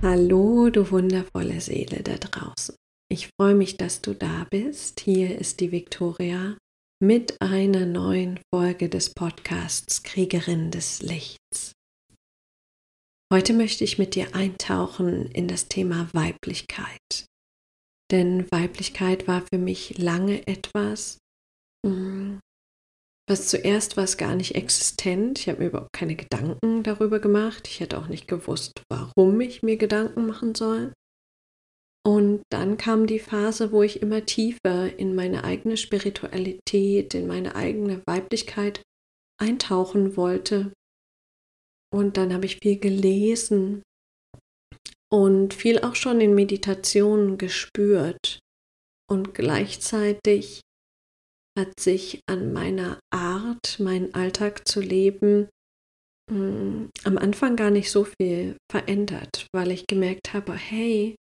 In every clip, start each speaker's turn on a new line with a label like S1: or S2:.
S1: Hallo, du wundervolle Seele da draußen. Ich freue mich, dass du da bist. Hier ist die Viktoria mit einer neuen Folge des Podcasts Kriegerin des Lichts. Heute möchte ich mit dir eintauchen in das Thema Weiblichkeit. Denn Weiblichkeit war für mich lange etwas, mm, was zuerst war es gar nicht existent. Ich habe mir überhaupt keine Gedanken darüber gemacht. Ich hätte auch nicht gewusst, warum ich mir Gedanken machen soll. Und dann kam die Phase, wo ich immer tiefer in meine eigene Spiritualität, in meine eigene Weiblichkeit eintauchen wollte. Und dann habe ich viel gelesen und viel auch schon in Meditationen gespürt. Und gleichzeitig hat sich an meiner Art, meinen Alltag zu leben, mm, am Anfang gar nicht so viel verändert, weil ich gemerkt habe, hey,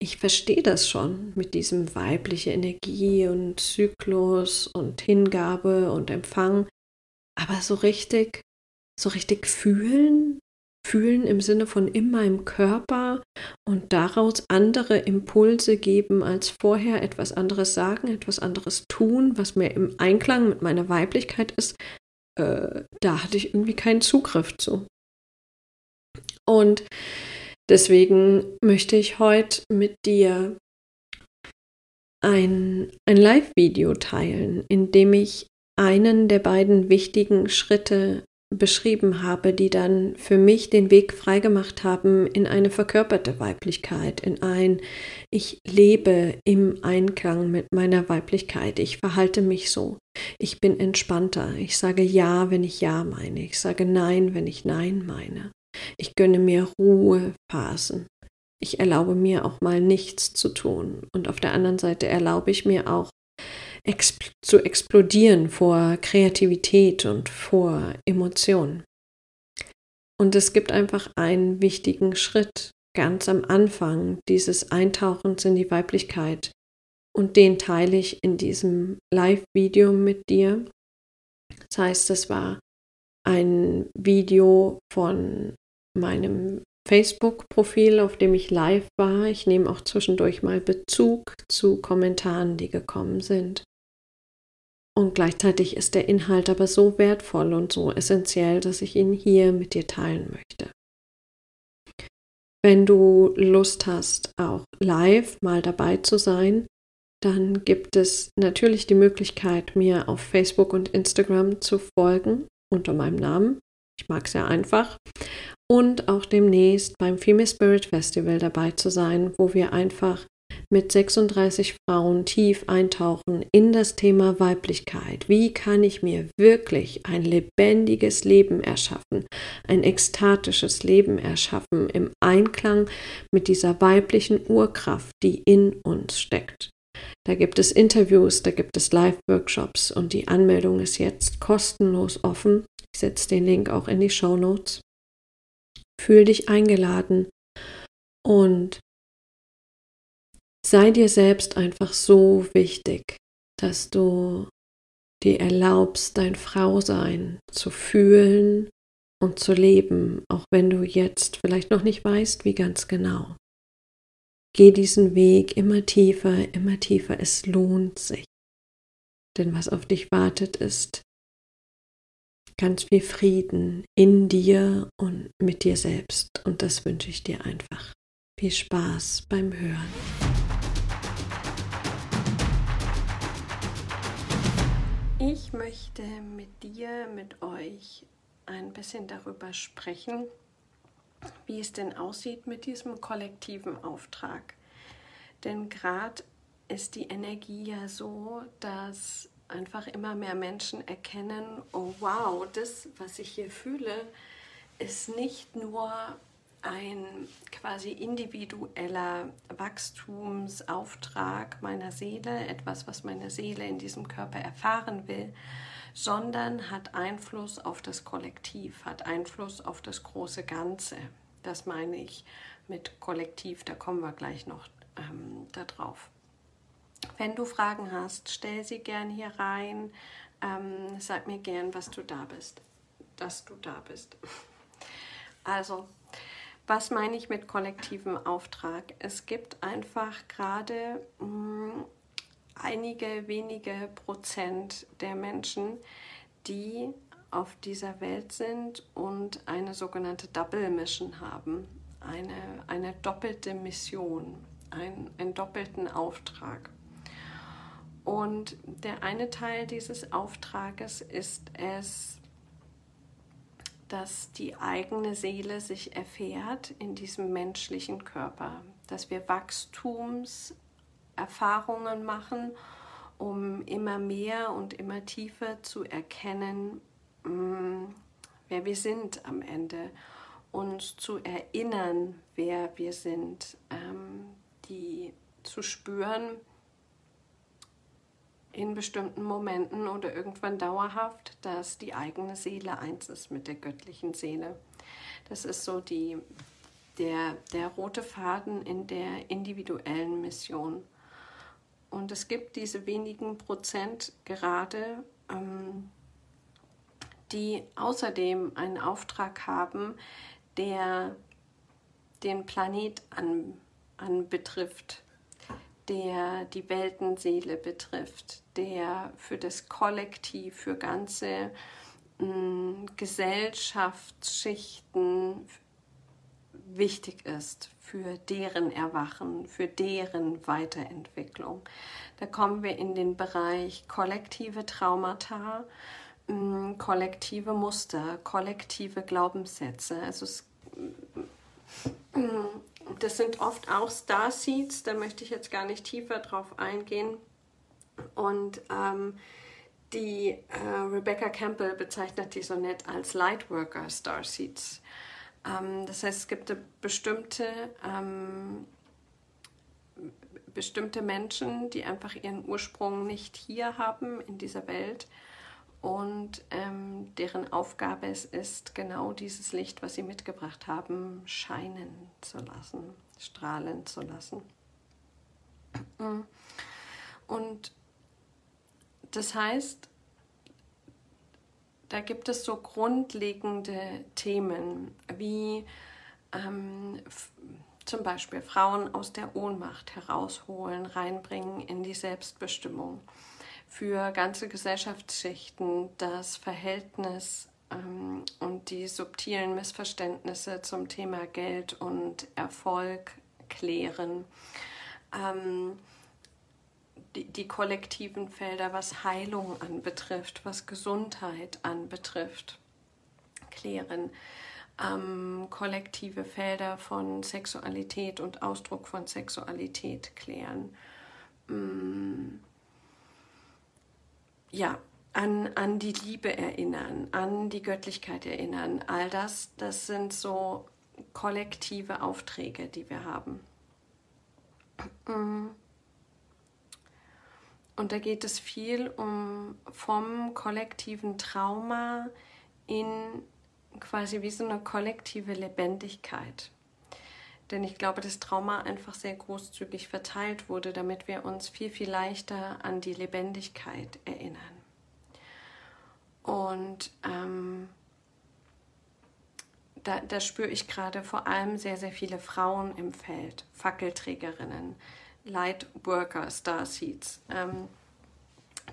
S1: ich verstehe das schon mit diesem weibliche Energie und Zyklus und Hingabe und Empfang, aber so richtig, so richtig fühlen fühlen im Sinne von in meinem Körper und daraus andere Impulse geben als vorher, etwas anderes sagen, etwas anderes tun, was mir im Einklang mit meiner Weiblichkeit ist, äh, da hatte ich irgendwie keinen Zugriff zu. Und deswegen möchte ich heute mit dir ein, ein Live-Video teilen, in dem ich einen der beiden wichtigen Schritte beschrieben habe, die dann für mich den Weg freigemacht haben in eine verkörperte Weiblichkeit, in ein Ich lebe im Einklang mit meiner Weiblichkeit, ich verhalte mich so, ich bin entspannter, ich sage Ja, wenn ich Ja meine, ich sage Nein, wenn ich Nein meine, ich gönne mir Ruhephasen. Ich erlaube mir auch mal nichts zu tun. Und auf der anderen Seite erlaube ich mir auch expl zu explodieren vor Kreativität und vor Emotionen. Und es gibt einfach einen wichtigen Schritt ganz am Anfang dieses Eintauchens in die Weiblichkeit. Und den teile ich in diesem Live-Video mit dir. Das heißt, es war ein Video von meinem Facebook-Profil, auf dem ich live war. Ich nehme auch zwischendurch mal Bezug zu Kommentaren, die gekommen sind. Und gleichzeitig ist der Inhalt aber so wertvoll und so essentiell, dass ich ihn hier mit dir teilen möchte. Wenn du Lust hast, auch live mal dabei zu sein, dann gibt es natürlich die Möglichkeit, mir auf Facebook und Instagram zu folgen unter meinem Namen. Ich mag es ja einfach. Und auch demnächst beim Female Spirit Festival dabei zu sein, wo wir einfach mit 36 Frauen tief eintauchen in das Thema Weiblichkeit. Wie kann ich mir wirklich ein lebendiges Leben erschaffen, ein ekstatisches Leben erschaffen im Einklang mit dieser weiblichen Urkraft, die in uns steckt. Da gibt es Interviews, da gibt es Live-Workshops und die Anmeldung ist jetzt kostenlos offen. Ich setze den Link auch in die Show Notes. Fühl dich eingeladen und sei dir selbst einfach so wichtig, dass du dir erlaubst, dein Frausein zu fühlen und zu leben, auch wenn du jetzt vielleicht noch nicht weißt, wie ganz genau. Geh diesen Weg immer tiefer, immer tiefer. Es lohnt sich. Denn was auf dich wartet, ist ganz viel Frieden in dir und mit dir selbst. Und das wünsche ich dir einfach. Viel Spaß beim Hören. Ich möchte mit dir, mit euch ein bisschen darüber sprechen, wie es denn aussieht mit diesem kollektiven Auftrag. Denn gerade ist die Energie ja so, dass einfach immer mehr Menschen erkennen, oh wow, das, was ich hier fühle, ist nicht nur ein quasi individueller Wachstumsauftrag meiner Seele, etwas, was meine Seele in diesem Körper erfahren will, sondern hat Einfluss auf das Kollektiv, hat Einfluss auf das große Ganze. Das meine ich mit Kollektiv, da kommen wir gleich noch ähm, darauf. Wenn du Fragen hast, stell sie gern hier rein. Ähm, sag mir gern, was du da bist, dass du da bist. Also, Was meine ich mit kollektivem Auftrag? Es gibt einfach gerade mm, einige wenige Prozent der Menschen, die auf dieser Welt sind und eine sogenannte Double Mission haben, eine, eine doppelte Mission, ein, einen doppelten Auftrag. Und der eine Teil dieses Auftrages ist es, dass die eigene Seele sich erfährt in diesem menschlichen Körper, dass wir Wachstumserfahrungen machen, um immer mehr und immer tiefer zu erkennen, mm, wer wir sind am Ende, uns zu erinnern, wer wir sind, ähm, die zu spüren, in bestimmten Momenten oder irgendwann dauerhaft, dass die eigene Seele eins ist mit der göttlichen Seele. Das ist so die, der, der rote Faden in der individuellen Mission. Und es gibt diese wenigen Prozent gerade, ähm, die außerdem einen Auftrag haben, der den Planet an, anbetrifft der die Weltenseele betrifft, der für das Kollektiv, für ganze mh, mm, Gesellschaftsschichten wichtig ist, für deren Erwachen, für deren Weiterentwicklung. Da kommen wir in den Bereich kollektive Traumata, mh, mm, kollektive Muster, kollektive Glaubenssätze. Also es, mh, mm, das sind oft auch Starseeds, da möchte ich jetzt gar nicht tiefer drauf eingehen. Und ähm, die äh, Rebecca Campbell bezeichnet die so nett als Lightworker Starseeds. Ähm, das heißt, es gibt bestimmte, ähm, bestimmte Menschen, die einfach ihren Ursprung nicht hier haben in dieser Welt und ähm, deren Aufgabe es ist, genau dieses Licht, was sie mitgebracht haben, scheinen zu lassen, strahlen zu lassen. Und das heißt, da gibt es so grundlegende Themen wie ähm, zum Beispiel Frauen aus der Ohnmacht herausholen, reinbringen in die Selbstbestimmung für ganze Gesellschaftsschichten das Verhältnis ähm, und die subtilen Missverständnisse zum Thema Geld und Erfolg klären. Ähm, die, die kollektiven Felder, was Heilung anbetrifft, was Gesundheit anbetrifft, klären. Ähm, kollektive Felder von Sexualität und Ausdruck von Sexualität klären. Ähm, ja, an, an die Liebe erinnern, an die Göttlichkeit erinnern. All das, das sind so kollektive Aufträge, die wir haben. Und da geht es viel um vom kollektiven Trauma in quasi wie so eine kollektive Lebendigkeit. Denn ich glaube, dass Trauma einfach sehr großzügig verteilt wurde, damit wir uns viel, viel leichter an die Lebendigkeit erinnern. Und ähm, da, da spüre ich gerade vor allem sehr, sehr viele Frauen im Feld, Fackelträgerinnen, Lightworker, Starseeds, ähm,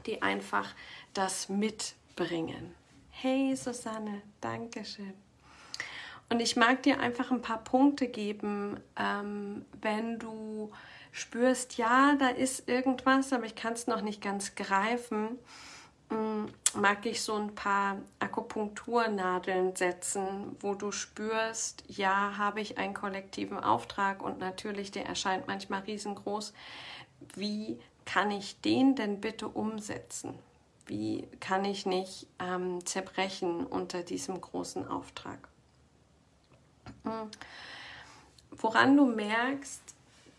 S1: die einfach das mitbringen. Hey Susanne, Dankeschön. Und ich mag dir einfach ein paar Punkte geben, ähm, wenn du spürst, ja, da ist irgendwas, aber ich kann es noch nicht ganz greifen, mm, mag ich so ein paar Akupunkturnadeln setzen, wo du spürst, ja, habe ich einen kollektiven Auftrag und natürlich, der erscheint manchmal riesengroß. Wie kann ich den denn bitte umsetzen? Wie kann ich nicht ähm, zerbrechen unter diesem großen Auftrag? Hm. Woran du merkst,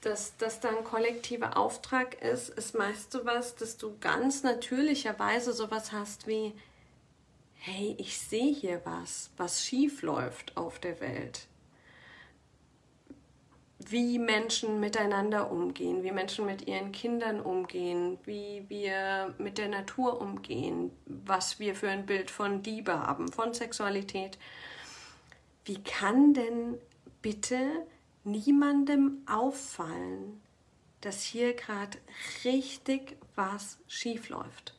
S1: dass das dann kollektiver Auftrag ist, ist meist so was, dass du ganz natürlicherweise sowas hast wie, hey, ich sehe hier was, was schief läuft auf der Welt. Wie Menschen miteinander umgehen, wie Menschen mit ihren Kindern umgehen, wie wir mit der Natur umgehen, was wir für ein Bild von Liebe haben, von Sexualität wie kann denn bitte niemandem auffallen, dass hier gerade richtig was schief läuft.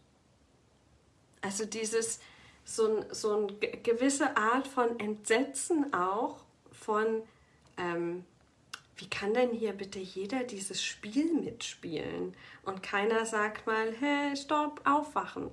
S1: Also dieses so, ein, so eine gewisse Art von Entsetzen auch von, ähm, wie kann denn hier bitte jeder dieses Spiel mitspielen? Und keiner sagt mal, hey, stopp, aufwachen.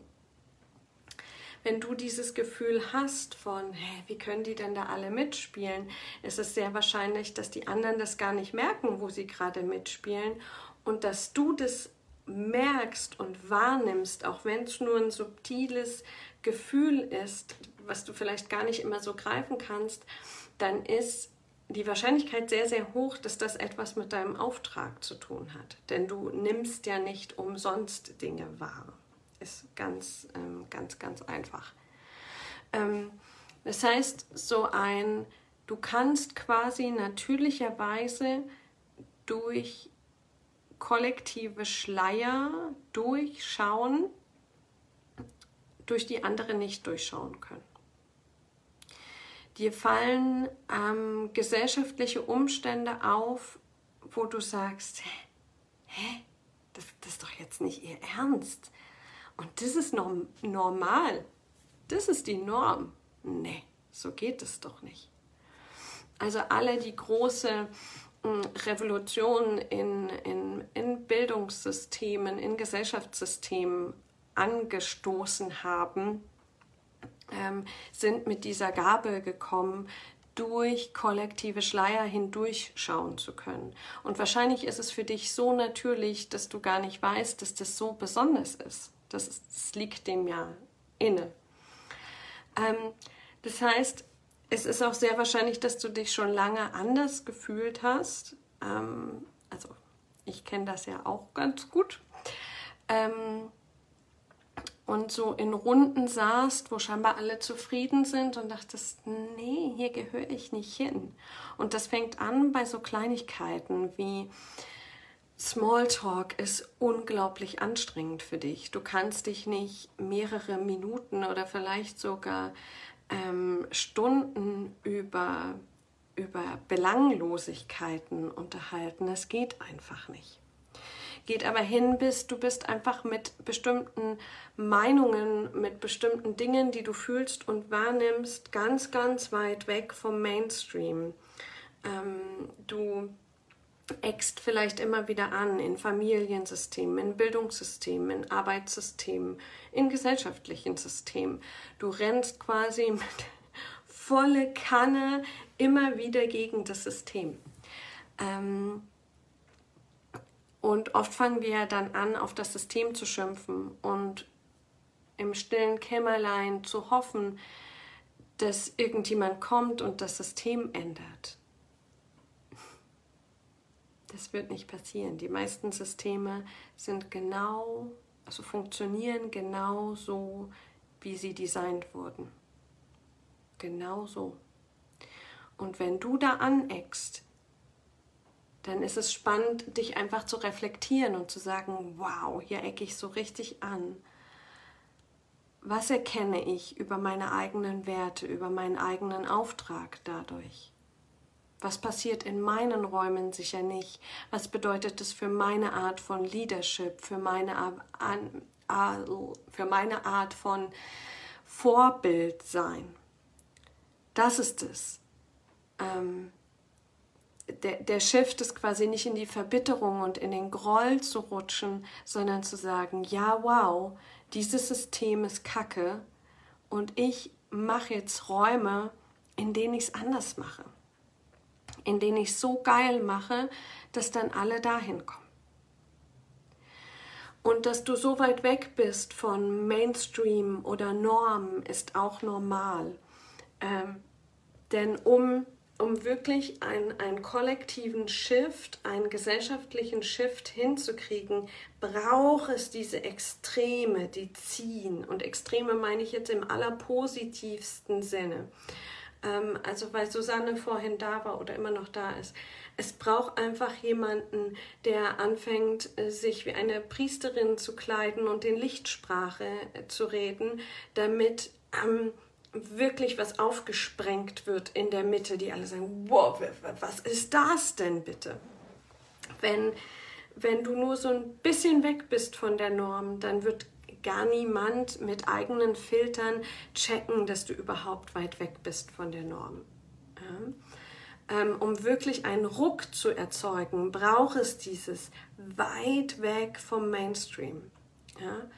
S1: Wenn du dieses Gefühl hast von, hey, wie können die denn da alle mitspielen, ist es sehr wahrscheinlich, dass die anderen das gar nicht merken, wo sie gerade mitspielen und dass du das merkst und wahrnimmst, auch wenn es nur ein subtiles Gefühl ist, was du vielleicht gar nicht immer so greifen kannst, dann ist die Wahrscheinlichkeit sehr, sehr hoch, dass das etwas mit deinem Auftrag zu tun hat. Denn du nimmst ja nicht umsonst Dinge wahr. Ist ganz, ähm, ganz, ganz einfach. Ähm, das heißt, so ein, du kannst quasi natürlicherweise durch kollektive Schleier durchschauen, durch die andere nicht durchschauen können. Dir fallen ähm, gesellschaftliche Umstände auf, wo du sagst, hä, hä? Das, das ist doch jetzt nicht ihr Ernst. Und das ist norm normal. Das ist die Norm. Nee, so geht es doch nicht. Also alle die große hm, Revolutionen in, in, in Bildungssystemen, in Gesellschaftssystemen angestoßen haben, ähm, sind mit dieser Gabe gekommen, durch kollektive Schleier hindurchschauen zu können. Und wahrscheinlich ist es für dich so natürlich, dass du gar nicht weißt, dass das so besonders ist. Das, ist, das liegt dem ja inne. Ähm, das heißt, es ist auch sehr wahrscheinlich, dass du dich schon lange anders gefühlt hast. Ähm, also ich kenne das ja auch ganz gut. Ähm, und so in Runden saßt, wo scheinbar alle zufrieden sind und dachtest, nee, hier gehöre ich nicht hin. Und das fängt an bei so Kleinigkeiten wie Smalltalk ist unglaublich anstrengend für dich. Du kannst dich nicht mehrere Minuten oder vielleicht sogar ähm, Stunden über, über Belanglosigkeiten unterhalten. Das geht einfach nicht geht aber hin bis du bist einfach mit bestimmten Meinungen, mit bestimmten Dingen, die du fühlst und wahrnimmst, ganz, ganz weit weg vom Mainstream. Ähm, du eckst vielleicht immer wieder an in Familiensystemen, in Bildungssystemen, in Arbeitssystemen, in gesellschaftlichen Systemen. Du rennst quasi mit volle Kanne immer wieder gegen das System. Ähm, und oft fangen wir dann an, auf das System zu schimpfen und im stillen Kämmerlein zu hoffen, dass irgendjemand kommt und das System ändert. Das wird nicht passieren. Die meisten Systeme sind genau, also funktionieren genau so, wie sie designt wurden. Genau so. Und wenn du da aneckst, dann ist es spannend, dich einfach zu reflektieren und zu sagen, wow, hier ecke ich so richtig an. Was erkenne ich über meine eigenen Werte, über meinen eigenen Auftrag dadurch? Was passiert in meinen Räumen sicher nicht? Was bedeutet es für meine Art von Leadership, für meine, für meine Art von Vorbild sein? Das ist es. Ähm, der, der Shift ist quasi nicht in die Verbitterung und in den Groll zu rutschen, sondern zu sagen, ja, wow, dieses System ist kacke und ich mache jetzt Räume, in denen ich es anders mache, in denen ich so geil mache, dass dann alle dahin kommen. Und dass du so weit weg bist von Mainstream oder Norm ist auch normal. Ähm, denn um um wirklich einen kollektiven Shift, einen gesellschaftlichen Shift hinzukriegen, braucht es diese Extreme, die ziehen. Und Extreme meine ich jetzt im allerpositivsten Sinne. Ähm, also weil Susanne vorhin da war oder immer noch da ist. Es braucht einfach jemanden, der anfängt, äh, sich wie eine Priesterin zu kleiden und in Lichtsprache äh, zu reden, damit ähm, wirklich was aufgesprengt wird in der Mitte, die alle sagen, wow, was ist das denn bitte? Wenn, wenn du nur so ein bisschen weg bist von der Norm, dann wird gar niemand mit eigenen Filtern checken, dass du überhaupt weit weg bist von der Norm. Ja? Ähm, um wirklich einen Ruck zu erzeugen, braucht es dieses weit weg vom Mainstream. Ja?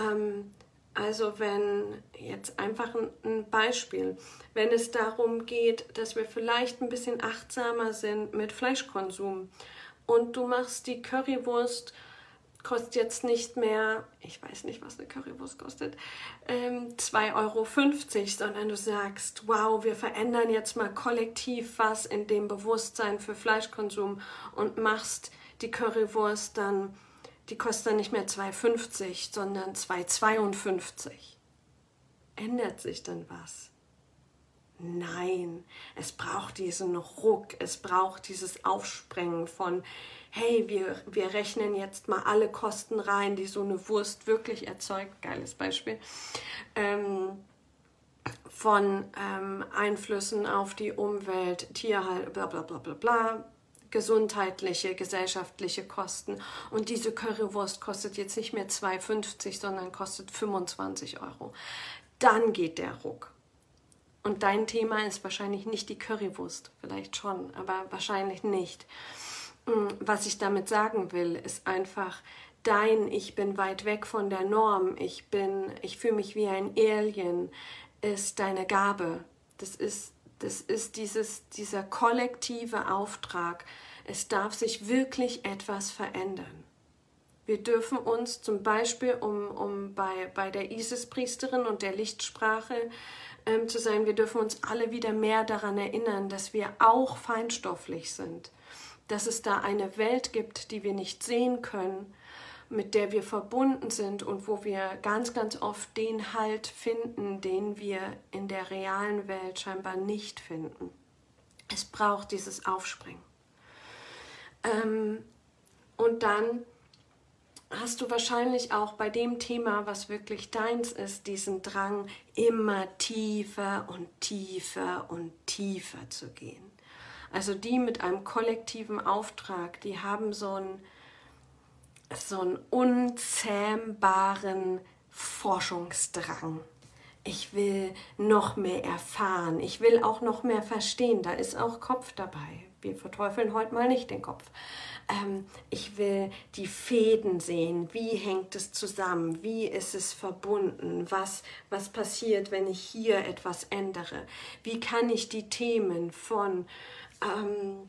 S1: Ähm, also wenn jetzt einfach ein, Beispiel, wenn es darum geht, dass wir vielleicht ein bisschen achtsamer sind mit Fleischkonsum und du machst die Currywurst, kostet jetzt nicht mehr, ich weiß nicht, was eine Currywurst kostet, ähm, 2,50 Euro, sondern du sagst, wow, wir verändern jetzt mal kollektiv was in dem Bewusstsein für Fleischkonsum und machst die Currywurst dann die kostet dann nicht mehr 2,50, sondern 2,52. Ändert sich dann was? Nein, es braucht diesen Ruck, es braucht dieses Aufsprengen von, hey, wir, wir rechnen jetzt mal alle Kosten rein, die so eine Wurst wirklich erzeugt. Geiles Beispiel. Ähm, von ähm, Einflüssen auf die Umwelt, Tierhalt, bla bla bla bla bla, gesundheitliche, gesellschaftliche Kosten. Und diese Currywurst kostet jetzt nicht mehr 2,50, sondern kostet 25 Euro. Dann geht der Ruck. Und dein Thema ist wahrscheinlich nicht die Currywurst, vielleicht schon, aber wahrscheinlich nicht. Hm, was ich damit sagen will, ist einfach dein Ich bin weit weg von der Norm, ich bin, ich fühle mich wie ein Alien, ist deine Gabe. Das ist das ist dieses, dieser kollektive Auftrag. Es darf sich wirklich etwas verändern. Wir dürfen uns zum Beispiel, um, um bei, bei der Isis-Priesterin und der Lichtsprache ähm, zu sein, wir dürfen uns alle wieder mehr daran erinnern, dass wir auch feinstofflich sind, dass es da eine Welt gibt, die wir nicht sehen können mit der wir verbunden sind und wo wir ganz, ganz oft den Halt finden, den wir in der realen Welt scheinbar nicht finden. Es braucht dieses Aufspringen. Ähm, und dann hast du wahrscheinlich auch bei dem Thema, was wirklich deins ist, diesen Drang, immer tiefer und tiefer und tiefer zu gehen. Also die mit einem kollektiven Auftrag, die haben so ein so einen unzähmbaren Forschungsdrang. Ich will noch mehr erfahren. Ich will auch noch mehr verstehen. Da ist auch Kopf dabei. Wir verteufeln heute mal nicht den Kopf. Ähm, ich will die Fäden sehen. Wie hängt es zusammen? Wie ist es verbunden? Was, was passiert, wenn ich hier etwas ändere? Wie kann ich die Themen von ähm,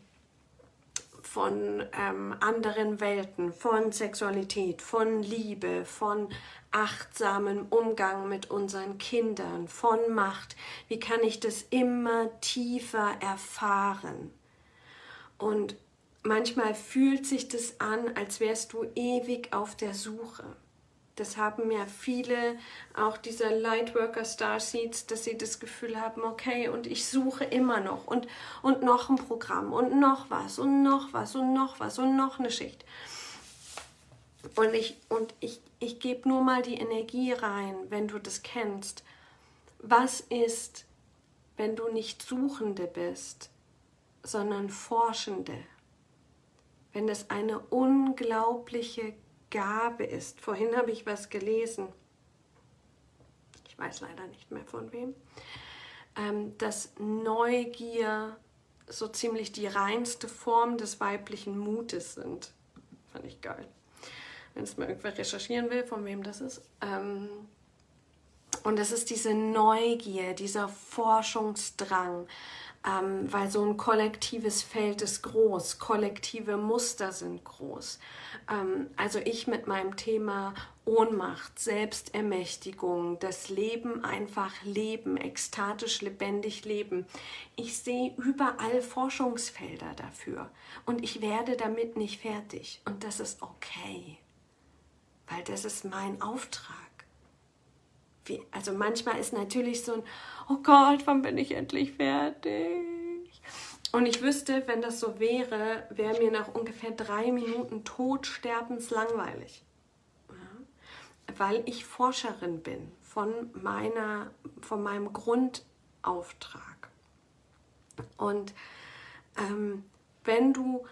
S1: von ähm, anderen Welten, von Sexualität, von Liebe, von achtsamem Umgang mit unseren Kindern, von Macht. Wie kann ich das immer tiefer erfahren? Und manchmal fühlt sich das an, als wärst du ewig auf der Suche. Das haben ja viele, auch dieser Lightworker Starseeds, dass sie das Gefühl haben, okay, und ich suche immer noch und, und noch ein Programm und noch was und noch was und noch was und noch eine Schicht. Und ich, und ich, ich gebe nur mal die Energie rein, wenn du das kennst. Was ist, wenn du nicht Suchende bist, sondern Forschende? Wenn es eine unglaubliche Gabe ist. Vorhin habe ich was gelesen, ich weiß leider nicht mehr von wem, ähm, dass Neugier so ziemlich die reinste Form des weiblichen Mutes sind. Fand ich geil. Wenn es mal irgendwer recherchieren will, von wem das ist. Ähm, und es ist diese Neugier, dieser Forschungsdrang, ähm, weil so ein kollektives Feld ist groß, kollektive Muster sind groß. Ähm, also ich mit meinem Thema Ohnmacht, Selbstermächtigung, das Leben einfach leben, ekstatisch lebendig leben. Ich sehe überall Forschungsfelder dafür und ich werde damit nicht fertig und das ist okay, weil das ist mein Auftrag. Wie, also manchmal ist natürlich so ein, oh Gott, wann bin ich endlich fertig? Und ich wüsste, wenn das so wäre, wäre mir nach ungefähr drei Minuten Todsterbens langweilig. Ja? Weil ich Forscherin bin von, meiner, von meinem Grundauftrag. Und ähm, wenn du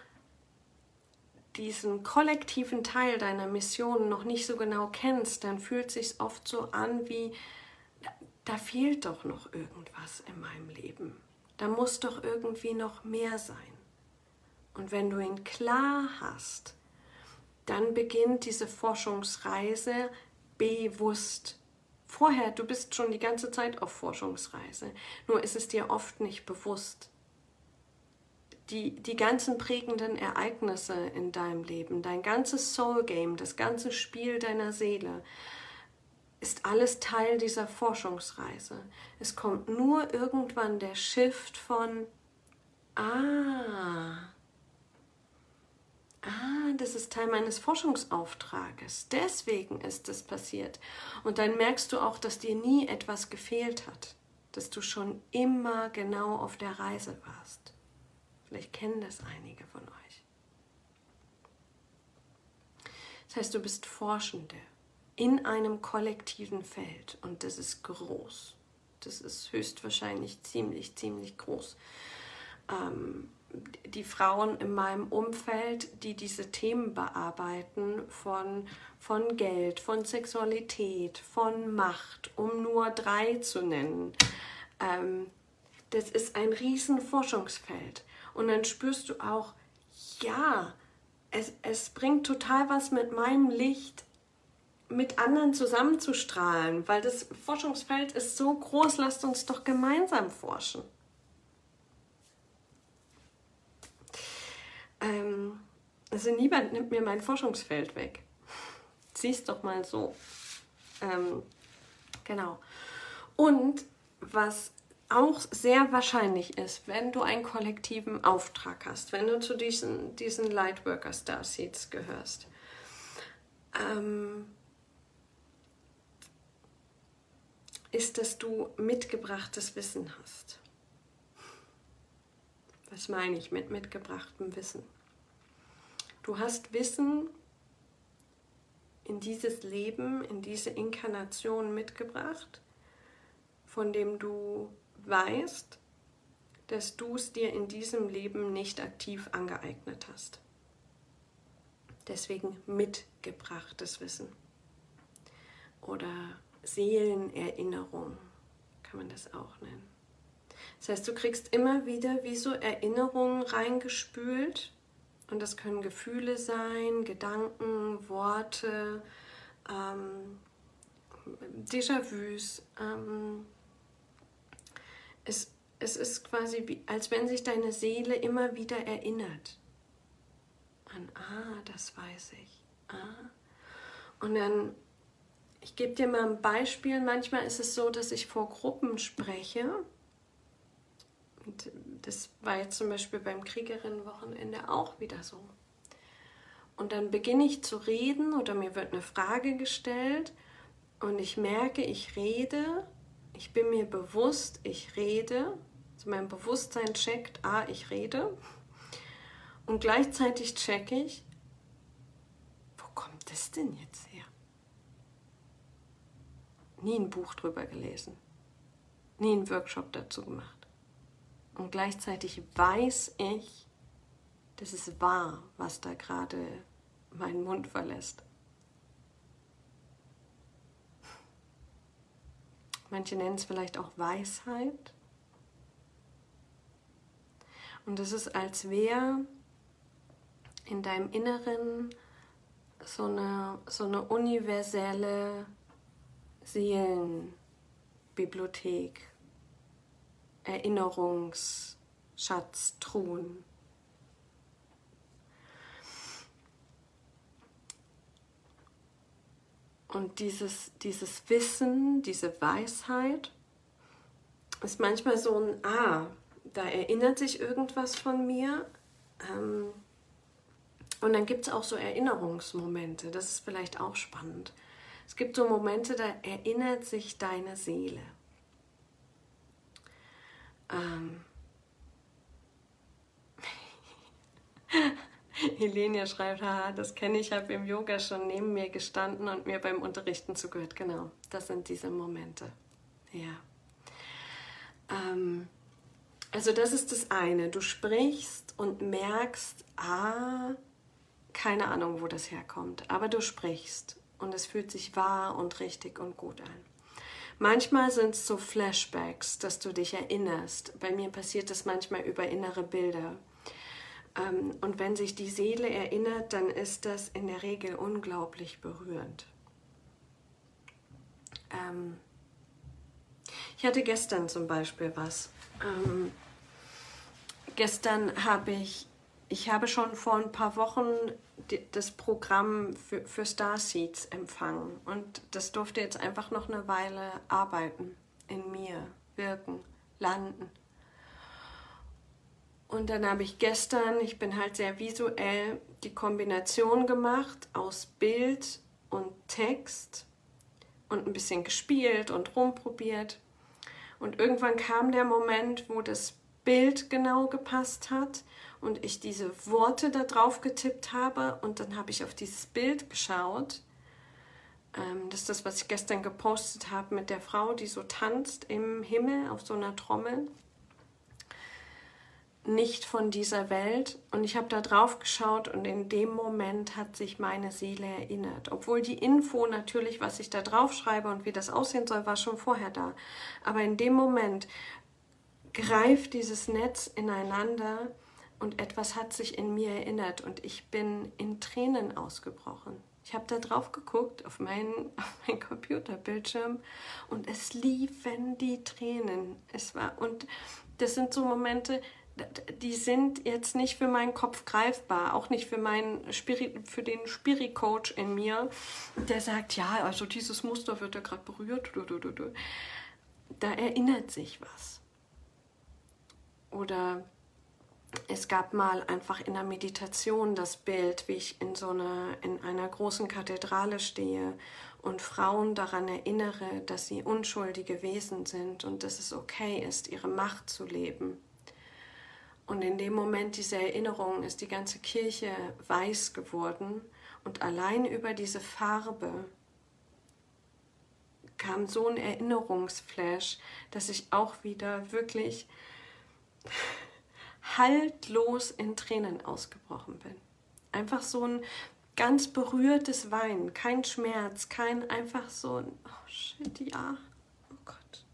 S1: diesen kollektiven Teil deiner Mission noch nicht so genau kennst, dann fühlt sich oft so an wie da fehlt doch noch irgendwas in meinem Leben. Da muss doch irgendwie noch mehr sein. Und wenn du ihn klar hast, dann beginnt diese Forschungsreise bewusst. Vorher, du bist schon die ganze Zeit auf Forschungsreise, nur ist es dir oft nicht bewusst. Die, die ganzen prägenden Ereignisse in deinem Leben, dein ganzes Soul Game, das ganze Spiel deiner Seele, ist alles Teil dieser Forschungsreise. Es kommt nur irgendwann der Shift von, ah, ah, das ist Teil meines Forschungsauftrages. Deswegen ist es passiert. Und dann merkst du auch, dass dir nie etwas gefehlt hat, dass du schon immer genau auf der Reise warst. Vielleicht kennen das einige von euch. Das heißt, du bist Forschende in einem kollektiven Feld und das ist groß. Das ist höchstwahrscheinlich ziemlich, ziemlich groß. Ähm, die Frauen in meinem Umfeld, die diese Themen bearbeiten, von, von Geld, von Sexualität, von Macht, um nur drei zu nennen, ähm, das ist ein riesen Forschungsfeld. Und dann spürst du auch, ja, es, es bringt total was mit meinem Licht mit anderen zusammenzustrahlen, weil das Forschungsfeld ist so groß, lasst uns doch gemeinsam forschen. Ähm, also niemand nimmt mir mein Forschungsfeld weg. Siehst doch mal so. Ähm, genau. Und was auch sehr wahrscheinlich ist, wenn du einen kollektiven Auftrag hast, wenn du zu diesen, diesen Lightworker Starseeds gehörst, ähm, ist, dass du mitgebrachtes Wissen hast. Was meine ich mit mitgebrachtem Wissen? Du hast Wissen in dieses Leben, in diese Inkarnation mitgebracht, von dem du weißt, dass du es dir in diesem Leben nicht aktiv angeeignet hast. Deswegen mitgebrachtes Wissen. Oder Seelenerinnerung kann man das auch nennen. Das heißt, du kriegst immer wieder wie so Erinnerungen reingespült und das können Gefühle sein, Gedanken, Worte, ähm, Déjà-vus. Ähm, es, es ist quasi, wie, als wenn sich deine Seele immer wieder erinnert an, ah, das weiß ich. Ah. Und dann ich gebe dir mal ein Beispiel. Manchmal ist es so, dass ich vor Gruppen spreche. Und das war jetzt zum Beispiel beim Kriegerinnenwochenende auch wieder so. Und dann beginne ich zu reden oder mir wird eine Frage gestellt und ich merke, ich rede, ich bin mir bewusst, ich rede. Also mein Bewusstsein checkt, ah, ich rede. Und gleichzeitig checke ich, wo kommt das denn jetzt her? nie ein Buch drüber gelesen, nie einen Workshop dazu gemacht. Und gleichzeitig weiß ich, dass es wahr, was da gerade meinen Mund verlässt. Manche nennen es vielleicht auch Weisheit. Und es ist, als wäre in deinem Inneren so eine, so eine universelle Seelenbibliothek, Erinnerungsschatz, Truhen. Und dieses, dieses Wissen, diese Weisheit ist manchmal so ein, ah, da erinnert sich irgendwas von mir. Ähm, und dann gibt es auch so Erinnerungsmomente, das ist vielleicht auch spannend. Es gibt so Momente, da erinnert sich deine Seele. Ähm Helenia schreibt, haha, das kenne ich, habe im Yoga schon neben mir gestanden und mir beim Unterrichten zugehört. Genau, das sind diese Momente. Ja. Ähm, also das ist das eine. Du sprichst und merkst, ah, keine Ahnung, wo das herkommt, aber du sprichst und es fühlt sich wahr und richtig und gut an. Manchmal sind es so Flashbacks, dass du dich erinnerst. Bei mir passiert das manchmal über innere Bilder. Ähm, und wenn sich die Seele erinnert, dann ist das in der Regel unglaublich berührend. Ähm, ich hatte gestern zum Beispiel was. Ähm, gestern habe ich, ich habe schon vor ein paar Wochen das Programm für, für Starseeds empfangen und das durfte jetzt einfach noch eine Weile arbeiten, in mir wirken, landen. Und dann habe ich gestern, ich bin halt sehr visuell, die Kombination gemacht aus Bild und Text und ein bisschen gespielt und rumprobiert. Und irgendwann kam der Moment, wo das Bild genau gepasst hat und ich diese Worte da drauf getippt habe und dann habe ich auf dieses Bild geschaut. Ähm, das ist das, was ich gestern gepostet habe mit der Frau, die so tanzt im Himmel auf so einer Trommel nicht von dieser Welt. Und ich habe da drauf geschaut und in dem Moment hat sich meine Seele erinnert. Obwohl die Info natürlich, was ich da drauf schreibe und wie das aussehen soll, war schon vorher da. Aber in dem Moment greift dieses Netz ineinander und etwas hat sich in mir erinnert und ich bin in Tränen ausgebrochen. Ich habe da drauf geguckt auf meinen, auf meinen Computerbildschirm und es liefen die Tränen. Es war und das sind so Momente, die sind jetzt nicht für meinen Kopf greifbar, auch nicht für meinen Spirit, für den Spirit-Coach in mir, der sagt, ja, also dieses Muster wird ja gerade berührt. Da erinnert sich was. Oder es gab mal einfach in der Meditation das Bild, wie ich in so einer, in einer großen Kathedrale stehe und Frauen daran erinnere, dass sie unschuldige Wesen sind und dass es okay ist, ihre Macht zu leben und in dem Moment dieser Erinnerung ist die ganze Kirche weiß geworden und allein über diese Farbe kam so ein Erinnerungsflash, dass ich auch wieder wirklich haltlos in Tränen ausgebrochen bin. Einfach so ein ganz berührtes Weinen, kein Schmerz, kein einfach so ein, oh shit, ja, oh Gott.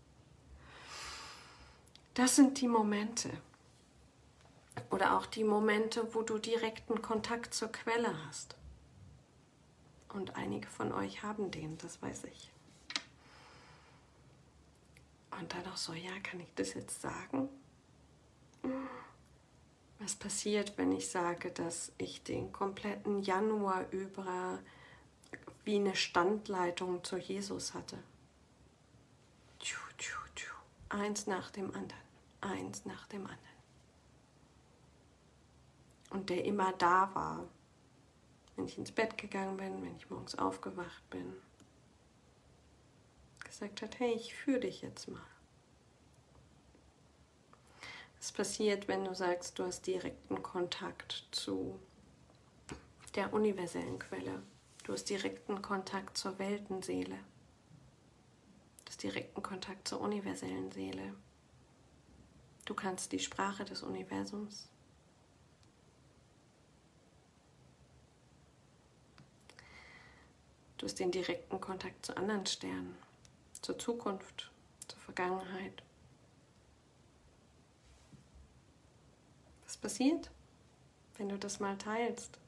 S1: Das sind die Momente. Oder auch die Momente, wo du direkten Kontakt zur Quelle hast. Und einige von euch haben den, das weiß ich. Und dann auch so, ja, kann ich das jetzt sagen? Was passiert, wenn ich sage, dass ich den kompletten Januar über wie eine Standleitung zu Jesus hatte? Eins nach dem anderen, eins nach dem anderen und der immer da war, wenn ich ins Bett gegangen bin, wenn ich morgens aufgewacht bin. Gesagt hat, hey, ich führe dich jetzt mal. Was passiert, wenn du sagst, du hast direkten Kontakt zu der universellen Quelle? Du hast direkten Kontakt zur Weltenseele. Du hast direkten Kontakt zur universellen Seele. Du kannst die Sprache des Universums. Du hast den direkten Kontakt zu anderen Sternen, zur Zukunft, zur Vergangenheit. Was passiert, wenn du das mal teilst?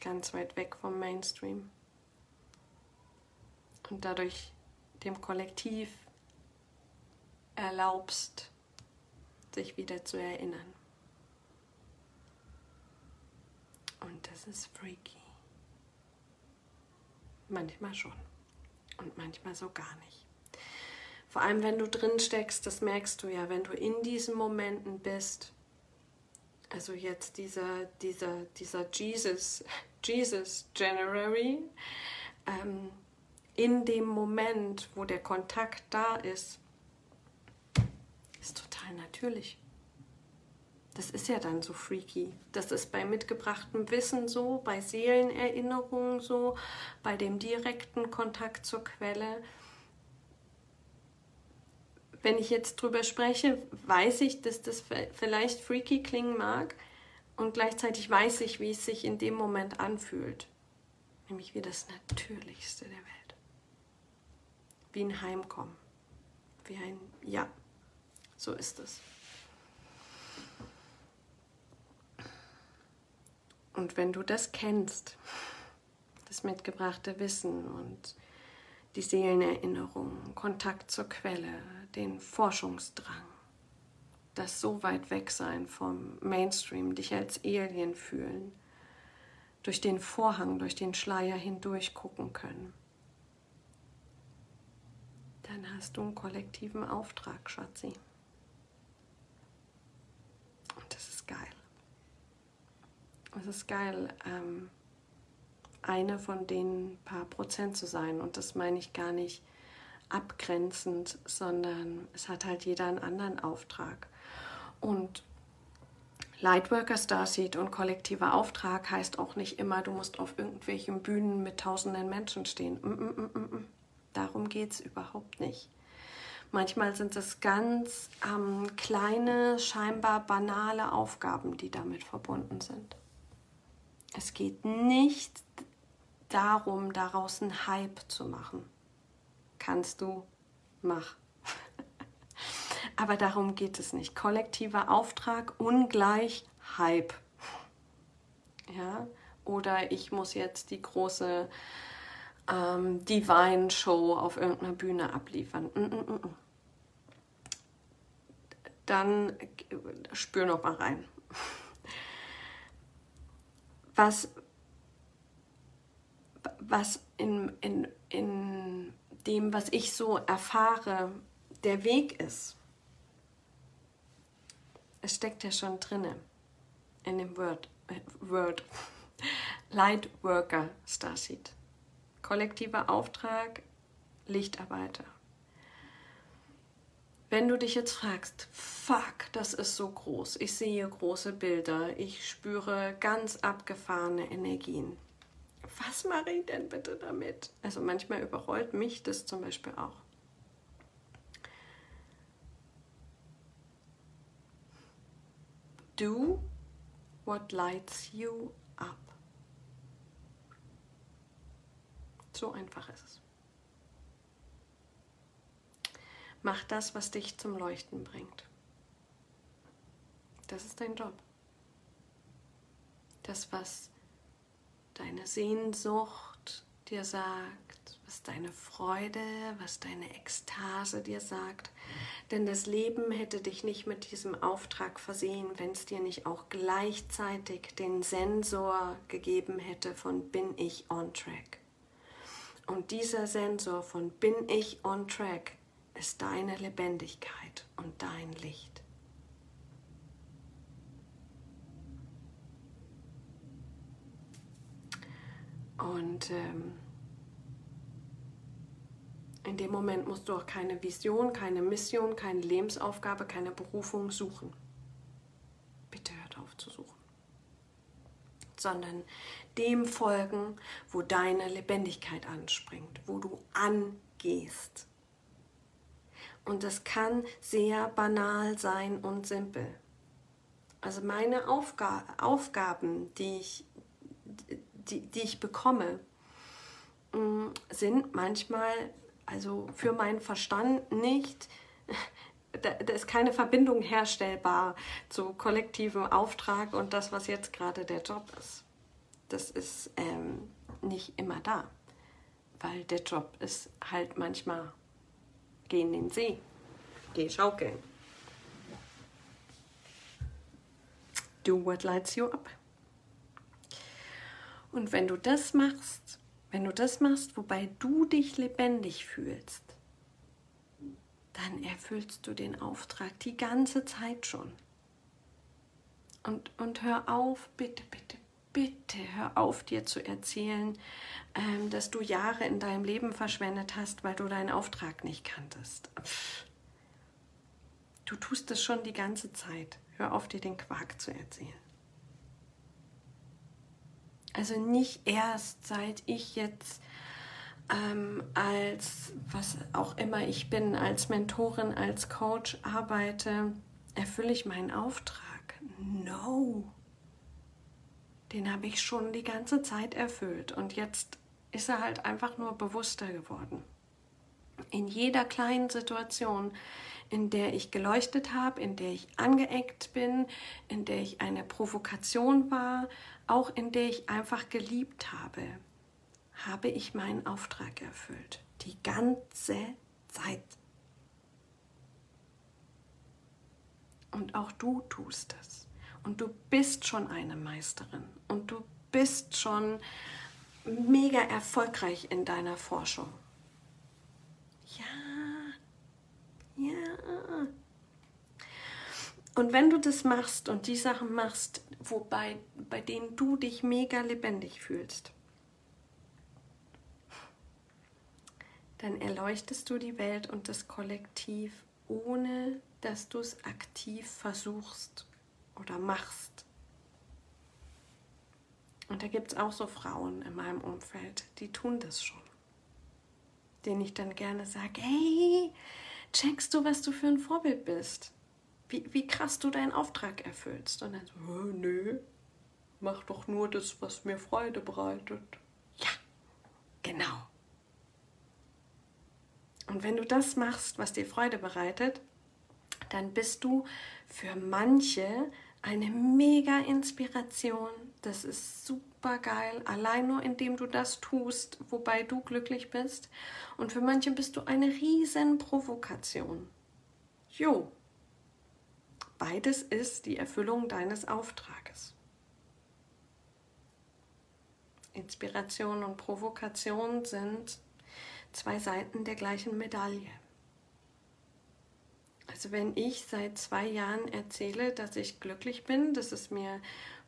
S1: Ganz weit weg vom Mainstream. Und dadurch dem Kollektiv erlaubst, sich wieder zu erinnern. Und das ist freaky. Manchmal schon. Und manchmal so gar nicht. Vor allem, wenn du drin steckst, das merkst du ja, wenn du in diesen Momenten bist. Also jetzt dieser, dieser, dieser Jesus, Jesus January, ähm, in dem Moment, wo der Kontakt da ist, ist total natürlich. Das ist ja dann so freaky. Das ist bei mitgebrachtem Wissen so, bei Seelenerinnerungen so, bei dem direkten Kontakt zur Quelle. Wenn ich jetzt drüber spreche, weiß ich, dass das vielleicht freaky klingen mag und gleichzeitig weiß ich, wie es sich in dem Moment anfühlt. Nämlich wie das Natürlichste der Welt. Wie ein Heimkommen. Wie ein Ja. So ist es. Und wenn du das kennst, das mitgebrachte Wissen und die Seelenerinnerung, Kontakt zur Quelle, den Forschungsdrang, das so weit weg sein vom Mainstream, dich als Alien fühlen, durch den Vorhang, durch den Schleier hindurch gucken können, dann hast du einen kollektiven Auftrag, Schatzi. Und das ist geil. Es ist geil, ähm, eine von den paar Prozent zu sein. Und das meine ich gar nicht abgrenzend, sondern es hat halt jeder einen anderen Auftrag. Und Lightworker Starseed und kollektiver Auftrag heißt auch nicht immer, du musst auf irgendwelchen Bühnen mit tausenden Menschen stehen. Mm -mm -mm, mm, mm. Darum geht es überhaupt nicht. Manchmal sind es ganz ähm, kleine, scheinbar banale Aufgaben, die damit verbunden sind. Es geht nicht darum, daraus einen Hype zu machen. Kannst du, mach. Aber darum geht es nicht. Kollektiver Auftrag ungleich Hype. Ja? Oder ich muss jetzt die große ähm, Divine Show auf irgendeiner Bühne abliefern. Mm -mm -mm. Dann spür noch mal rein was, was in, in, in dem, was ich so erfahre, der Weg ist. Es steckt ja schon drinne in dem Word, äh, Word. Lightworker Starseed. Kollektiver Auftrag, Lichtarbeiter. Wenn du dich jetzt fragst, fuck, das ist so groß, ich sehe große Bilder, ich spüre ganz abgefahrene Energien. Was mache ich denn bitte damit? Also manchmal überrollt mich das zum Beispiel auch. Do what lights you up. So einfach ist es. Mach das, was dich zum Leuchten bringt. Das ist dein Job. Das, was deine Sehnsucht dir sagt, was deine Freude, was deine Ekstase dir sagt. Denn das Leben hätte dich nicht mit diesem Auftrag versehen, wenn es dir nicht auch gleichzeitig den Sensor gegeben hätte von bin ich on track. Und dieser Sensor von bin ich on track ist deine Lebendigkeit und dein Licht. Und ähm, in dem Moment musst du auch keine Vision, keine Mission, keine Lebensaufgabe, keine Berufung suchen. Bitte hört auf zu suchen. Sondern dem folgen, wo deine Lebendigkeit anspringt, wo du angehst. Und das kann sehr banal sein und simpel. Also meine Aufga Aufgaben, die ich, die, die ich bekomme, mm, sind manchmal, also für meinen Verstand nicht, da, da ist keine Verbindung herstellbar zu kollektivem Auftrag und das, was jetzt gerade der Job ist. Das ist ähm, nicht immer da, weil der Job ist halt manchmal Geh in den See. Geh schaukeln. Do what lights you up. Und wenn du das machst, wenn du das machst, wobei du dich lebendig fühlst, dann erfüllst du den Auftrag die ganze Zeit schon. Und, und hör auf, bitte, bitte, bitte hör auf, dir zu erzählen, ähm, dass du Jahre in deinem Leben verschwendet hast, weil du deinen Auftrag nicht kanntest. Du tust es schon die ganze Zeit. Hör auf, dir den Quark zu erzählen. Also nicht erst seit ich jetzt ähm, als was auch immer ich bin, als Mentorin, als Coach arbeite, erfülle ich meinen Auftrag. No. Den habe ich schon die ganze Zeit erfüllt und jetzt ist er halt einfach nur bewusster geworden. In jeder kleinen Situation, in der ich geleuchtet habe, in der ich angeeckt bin, in der ich eine Provokation war, auch in der ich einfach geliebt habe, habe ich meinen Auftrag erfüllt. Die ganze Zeit. Und auch du tust es. Und du bist schon eine Meisterin. Und du bist schon mega erfolgreich in deiner Forschung. Ja, ja. Und wenn du das machst und die Sachen machst, wobei, bei denen du dich mega lebendig fühlst, dann erleuchtest du die Welt und das Kollektiv, ohne dass du es aktiv versuchst oder machst. Und da gibt es auch so Frauen in meinem Umfeld, die tun das schon. Denen ich dann gerne sage, hey, checkst du, was du für ein Vorbild bist? Wie, wie krass du deinen Auftrag erfüllst. Und dann so, nö, mach doch nur das, was mir Freude bereitet. Ja, genau. Und wenn du das machst, was dir Freude bereitet, dann bist du für manche eine mega Inspiration. Das ist super geil, allein nur indem du das tust, wobei du glücklich bist. Und für manche bist du eine riesen Provokation. Jo. Beides ist die Erfüllung deines Auftrages. Inspiration und Provokation sind zwei Seiten der gleichen Medaille. Also wenn ich seit zwei Jahren erzähle, dass ich glücklich bin, dass es mir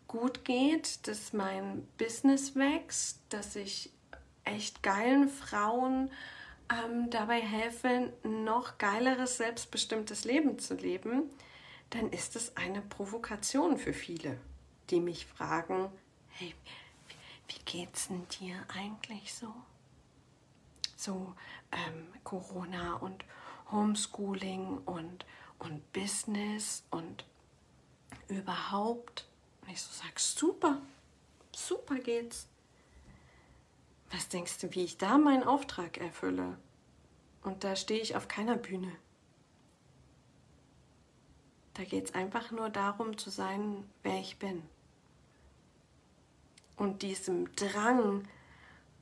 S1: gut geht, dass mein Business wächst, dass ich echt geilen Frauen ähm, dabei helfe, noch geileres, selbstbestimmtes Leben zu leben, dann ist es eine Provokation für viele, die mich fragen, hey, wie geht's denn dir eigentlich so? so ähm, Corona und Homeschooling und, und Business und überhaupt. Und ich so sage, super, super geht's. Was denkst du, wie ich da meinen Auftrag erfülle? Und da stehe ich auf keiner Bühne. Da geht es einfach nur darum zu sein, wer ich bin. Und diesem Drang,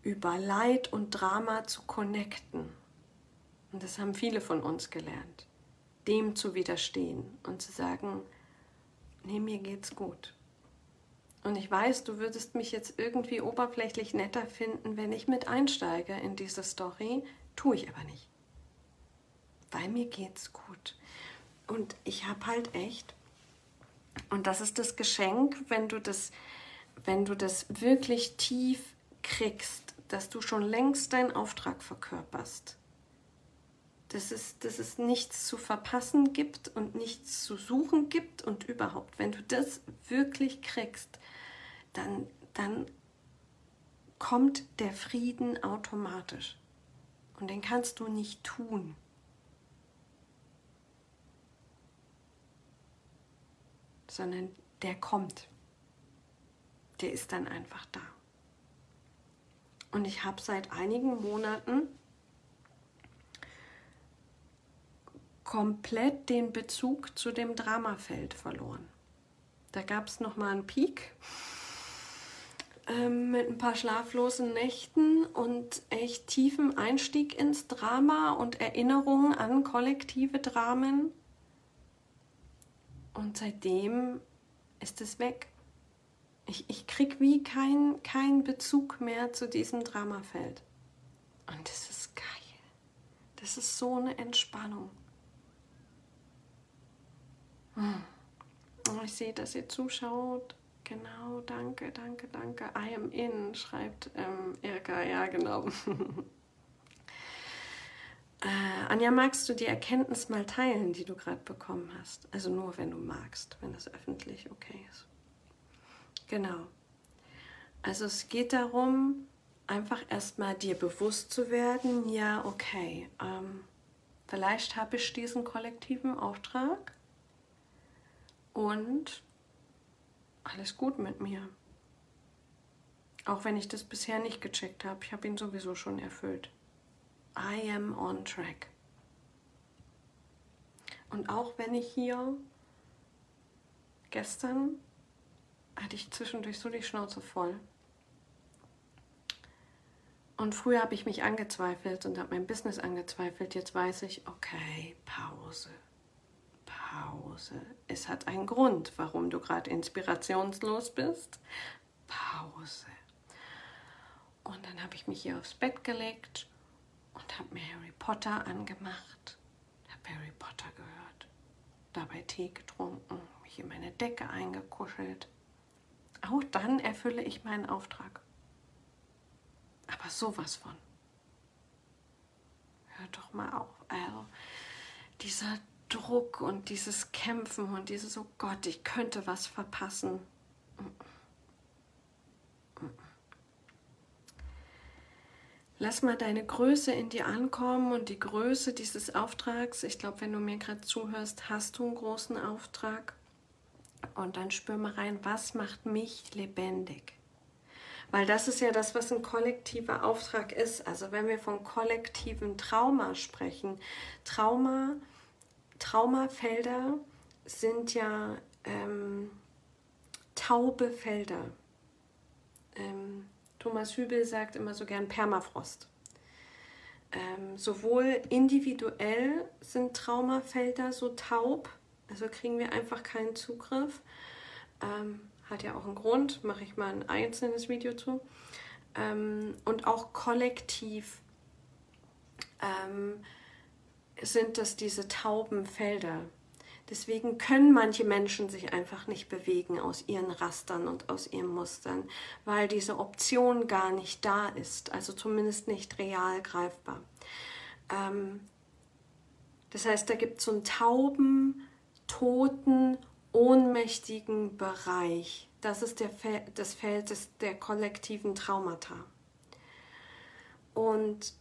S1: über Leid und Drama zu connecten. Und das haben viele von uns gelernt, dem zu widerstehen und zu sagen, nee, mir geht's gut. Und ich weiß, du würdest mich jetzt irgendwie oberflächlich netter finden, wenn ich mit einsteige in diese Story, tue ich aber nicht. Weil mir geht's gut. Und ich habe halt echt, und das ist das Geschenk, wenn du das, wenn du das wirklich tief kriegst, dass du schon längst deinen Auftrag verkörperst. Dass es, dass es nichts zu verpassen gibt und nichts zu suchen gibt und überhaupt, wenn du das wirklich kriegst, dann, dann kommt der Frieden automatisch. Und den kannst du nicht tun. Sondern der kommt. Der ist dann einfach da. Und ich habe seit einigen Monaten komplett den Bezug zu dem Dramafeld verloren. Da gab es nochmal einen Peak ähm, mit ein paar schlaflosen Nächten und echt tiefen Einstieg ins Drama und Erinnerungen an kollektive Dramen. Und seitdem ist es weg. Ich, ich krieg wie keinen kein Bezug mehr zu diesem Dramafeld. Und das ist geil. Das ist so eine Entspannung. Oh, ich sehe, dass ihr zuschaut. Genau, danke, danke, danke. I am in, schreibt ähm, Erika. Ja, genau. Äh, Anja, magst du die Erkenntnis mal teilen, die du gerade bekommen hast? Also nur, wenn du magst, wenn das öffentlich okay ist. Genau. Also es geht darum, einfach erstmal dir bewusst zu werden, ja, okay, ähm, vielleicht habe ich diesen kollektiven Auftrag und alles gut mit mir. Auch wenn ich das bisher nicht gecheckt habe, ich habe ihn sowieso schon erfüllt. I am on track. Und auch wenn ich hier gestern hatte ich zwischendurch so die Schnauze voll. Und früher habe ich mich angezweifelt und habe mein Business angezweifelt. Jetzt weiß ich, okay, Pause. Pause. Es hat einen Grund, warum du gerade inspirationslos bist. Pause. Und dann habe ich mich hier aufs Bett gelegt und habe mir Harry Potter angemacht. Habe Harry Potter gehört. Dabei Tee getrunken, mich in meine Decke eingekuschelt. Auch dann erfülle ich meinen Auftrag. Aber sowas von. Hör doch mal auf. Also, dieser Druck und dieses Kämpfen und dieses, oh Gott, ich könnte was verpassen. Lass mal deine Größe in dir ankommen und die Größe dieses Auftrags. Ich glaube, wenn du mir gerade zuhörst, hast du einen großen Auftrag. Und dann spür mal rein, was macht mich lebendig? Weil das ist ja das, was ein kollektiver Auftrag ist. Also wenn wir von kollektivem Trauma sprechen, Trauma, Traumafelder sind ja ähm, taube Felder. Ähm, Thomas Hübel sagt immer so gern Permafrost. Ähm, sowohl individuell sind Traumafelder so taub, also kriegen wir einfach keinen Zugriff. Ähm, hat ja auch einen Grund, mache ich mal ein einzelnes Video zu. Ähm, und auch kollektiv ähm, sind das diese tauben Felder. Deswegen können manche Menschen sich einfach nicht bewegen aus ihren Rastern und aus ihren Mustern, weil diese Option gar nicht da ist, also zumindest nicht real greifbar. Ähm, das heißt, da gibt es so einen tauben, toten, ohnmächtigen Bereich. Das ist der Fel das Feld des, der kollektiven Traumata. Und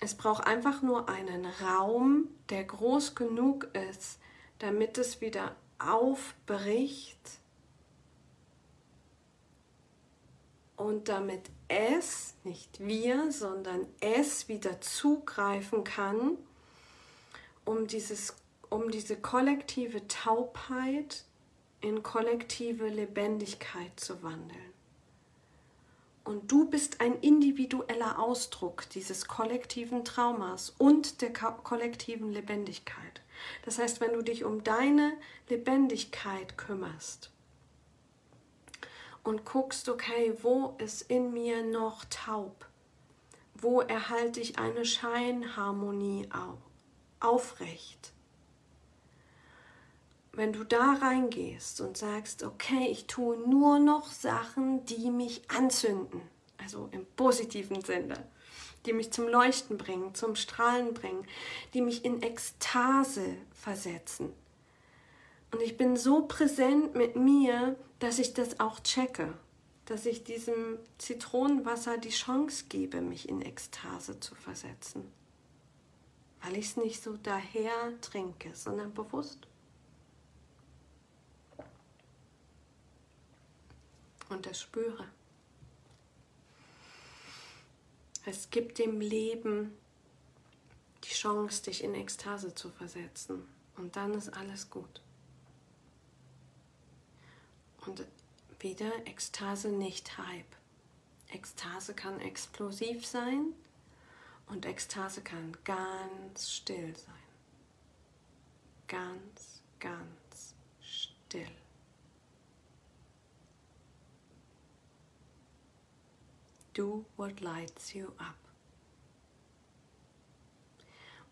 S1: es braucht einfach nur einen Raum, der groß genug ist, damit es wieder aufbricht und damit es, nicht wir, sondern es wieder zugreifen kann, um, dieses, um diese kollektive Taubheit in kollektive Lebendigkeit zu wandeln. Und du bist ein individueller Ausdruck dieses kollektiven Traumas und der kollektiven Lebendigkeit. Das heißt, wenn du dich um deine Lebendigkeit kümmerst und guckst, okay, wo ist in mir noch taub? Wo erhalte ich eine Scheinharmonie aufrecht? Wenn du da reingehst und sagst, okay, ich tue nur noch Sachen, die mich anzünden, also im positiven Sinne, die mich zum Leuchten bringen, zum Strahlen bringen, die mich in Ekstase versetzen. Und ich bin so präsent mit mir, dass ich das auch checke, dass ich diesem Zitronenwasser die Chance gebe, mich in Ekstase zu versetzen. Weil ich es nicht so daher trinke, sondern bewusst. Und das spüre. Es gibt dem Leben die Chance, dich in Ekstase zu versetzen. Und dann ist alles gut. Und wieder Ekstase nicht Hype. Ekstase kann explosiv sein und Ekstase kann ganz still sein. Ganz, ganz still. Do what lights you up.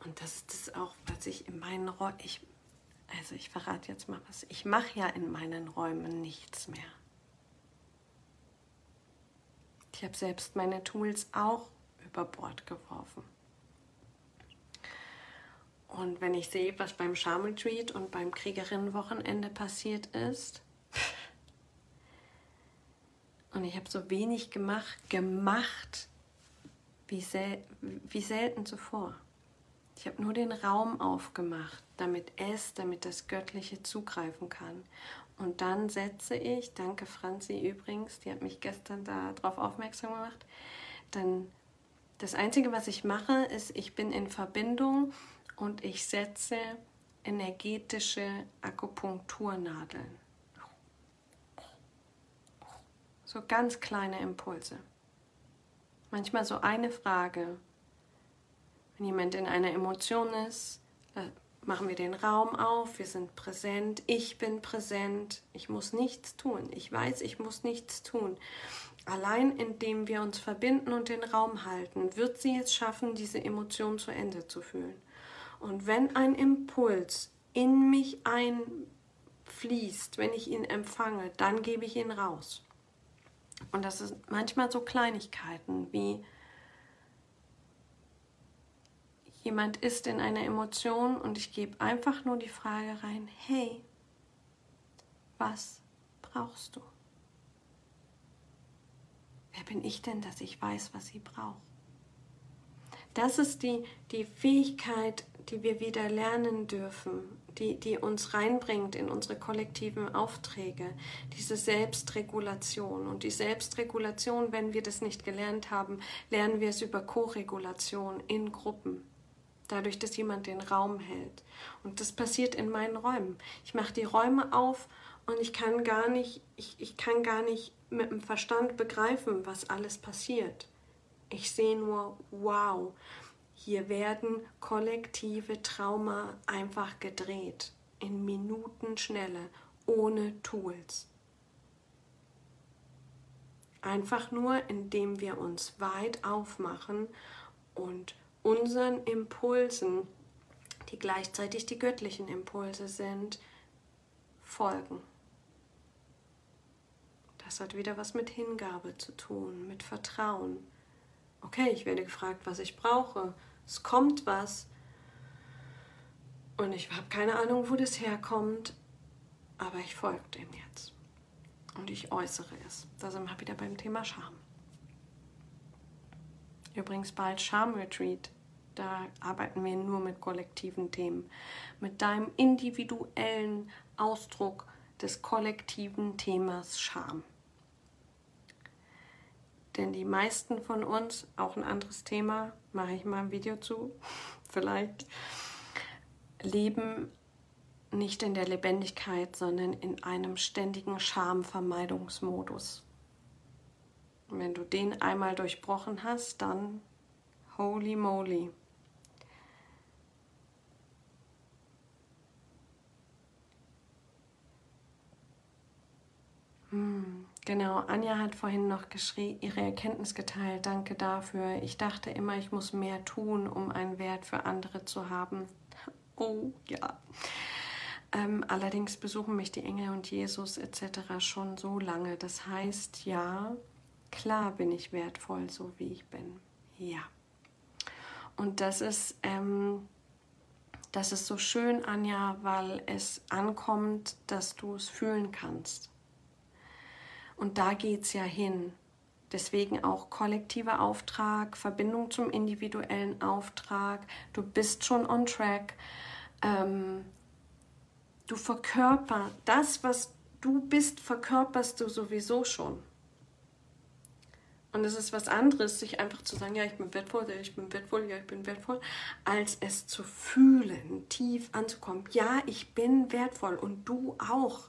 S1: Und das ist das auch, was ich in meinen Räumen, ich, also ich verrate jetzt mal was, ich mache ja in meinen Räumen nichts mehr. Ich habe selbst meine Tools auch über Bord geworfen. Und wenn ich sehe, was beim Charm Retreat und beim Kriegerinnenwochenende passiert ist, und ich habe so wenig gemacht, gemacht wie, sel wie selten zuvor. Ich habe nur den Raum aufgemacht, damit es, damit das Göttliche zugreifen kann. Und dann setze ich, danke Franzi übrigens, die hat mich gestern darauf aufmerksam gemacht, dann das Einzige, was ich mache, ist, ich bin in Verbindung und ich setze energetische Akupunkturnadeln. So ganz kleine Impulse. Manchmal so eine Frage. Wenn jemand in einer Emotion ist, machen wir den Raum auf, wir sind präsent, ich bin präsent, ich muss nichts tun, ich weiß, ich muss nichts tun. Allein indem wir uns verbinden und den Raum halten, wird sie es schaffen, diese Emotion zu Ende zu fühlen. Und wenn ein Impuls in mich einfließt, wenn ich ihn empfange, dann gebe ich ihn raus. Und das sind manchmal so Kleinigkeiten wie jemand ist in einer Emotion und ich gebe einfach nur die Frage rein, hey, was brauchst du? Wer bin ich denn, dass ich weiß, was sie braucht? Das ist die, die Fähigkeit, die wir wieder lernen dürfen, die, die uns reinbringt in unsere kollektiven Aufträge, diese Selbstregulation. Und die Selbstregulation, wenn wir das nicht gelernt haben, lernen wir es über Koregulation in Gruppen. Dadurch, dass jemand den Raum hält. Und das passiert in meinen Räumen. Ich mache die Räume auf und ich kann gar nicht, ich, ich kann gar nicht mit dem Verstand begreifen, was alles passiert. Ich sehe nur, wow, hier werden kollektive Trauma einfach gedreht, in Minutenschnelle, ohne Tools. Einfach nur, indem wir uns weit aufmachen und unseren Impulsen, die gleichzeitig die göttlichen Impulse sind, folgen. Das hat wieder was mit Hingabe zu tun, mit Vertrauen. Okay, ich werde gefragt, was ich brauche. Es kommt was. Und ich habe keine Ahnung, wo das herkommt. Aber ich folge dem jetzt. Und ich äußere es. Da sind wir wieder beim Thema Scham. Übrigens bald Scham Retreat. Da arbeiten wir nur mit kollektiven Themen. Mit deinem individuellen Ausdruck des kollektiven Themas Scham. Denn die meisten von uns, auch ein anderes Thema, mache ich mal ein Video zu, vielleicht, leben nicht in der Lebendigkeit, sondern in einem ständigen Schamvermeidungsmodus. Und wenn du den einmal durchbrochen hast, dann holy moly. Hm. Genau, Anja hat vorhin noch ihre Erkenntnis geteilt. Danke dafür. Ich dachte immer, ich muss mehr tun, um einen Wert für andere zu haben. Oh ja. Ähm, allerdings besuchen mich die Engel und Jesus etc. schon so lange. Das heißt, ja, klar bin ich wertvoll, so wie ich bin. Ja. Und das ist, ähm, das ist so schön, Anja, weil es ankommt, dass du es fühlen kannst. Und da geht es ja hin. Deswegen auch kollektiver Auftrag, Verbindung zum individuellen Auftrag. Du bist schon on track. Ähm, du verkörperst das, was du bist, verkörperst du sowieso schon. Und es ist was anderes, sich einfach zu sagen, ja, ich bin wertvoll, ja, ich bin wertvoll, ja, ich bin wertvoll, als es zu fühlen, tief anzukommen. Ja, ich bin wertvoll und du auch.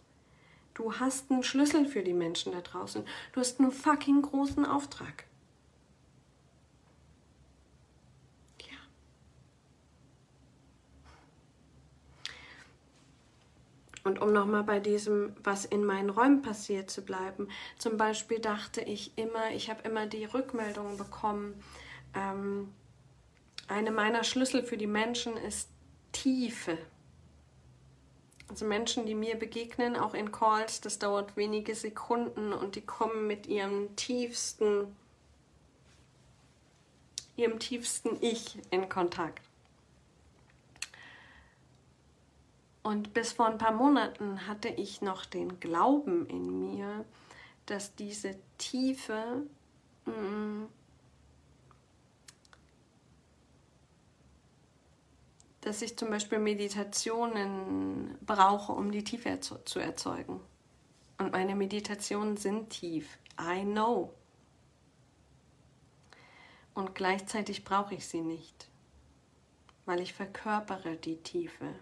S1: Du hast einen Schlüssel für die Menschen da draußen. Du hast einen fucking großen Auftrag. Ja. Und um nochmal bei diesem, was in meinen Räumen passiert zu bleiben, zum Beispiel dachte ich immer, ich habe immer die Rückmeldung bekommen, ähm, eine meiner Schlüssel für die Menschen ist Tiefe. Also Menschen, die mir begegnen, auch in Calls, das dauert wenige Sekunden und die kommen mit ihrem tiefsten, ihrem tiefsten Ich in Kontakt. Und bis vor ein paar Monaten hatte ich noch den Glauben in mir, dass diese Tiefe mh, dass ich zum Beispiel Meditationen brauche, um die Tiefe zu erzeugen. Und meine Meditationen sind tief. I know. Und gleichzeitig brauche ich sie nicht, weil ich verkörpere die Tiefe.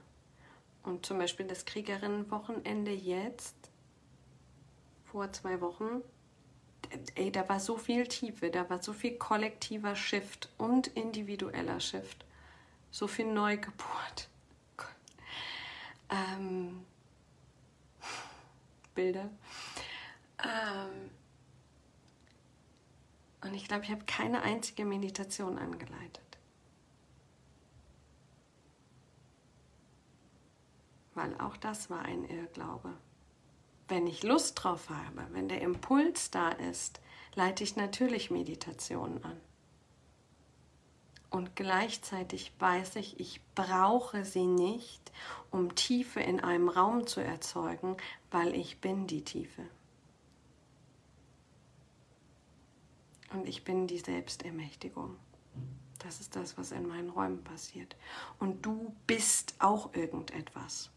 S1: Und zum Beispiel das Kriegerinnenwochenende jetzt, vor zwei Wochen, ey, da war so viel Tiefe, da war so viel kollektiver Shift und individueller Shift, so viel Neugeburt. Ähm, Bilder. Ähm, und ich glaube, ich habe keine einzige Meditation angeleitet. Weil auch das war ein Irrglaube. Wenn ich Lust drauf habe, wenn der Impuls da ist, leite ich natürlich Meditationen an. Und gleichzeitig weiß ich, ich brauche sie nicht, um Tiefe in einem Raum zu erzeugen, weil ich bin die Tiefe. Und ich bin die Selbstermächtigung. Das ist das, was in meinen Räumen passiert. Und du bist auch irgendetwas.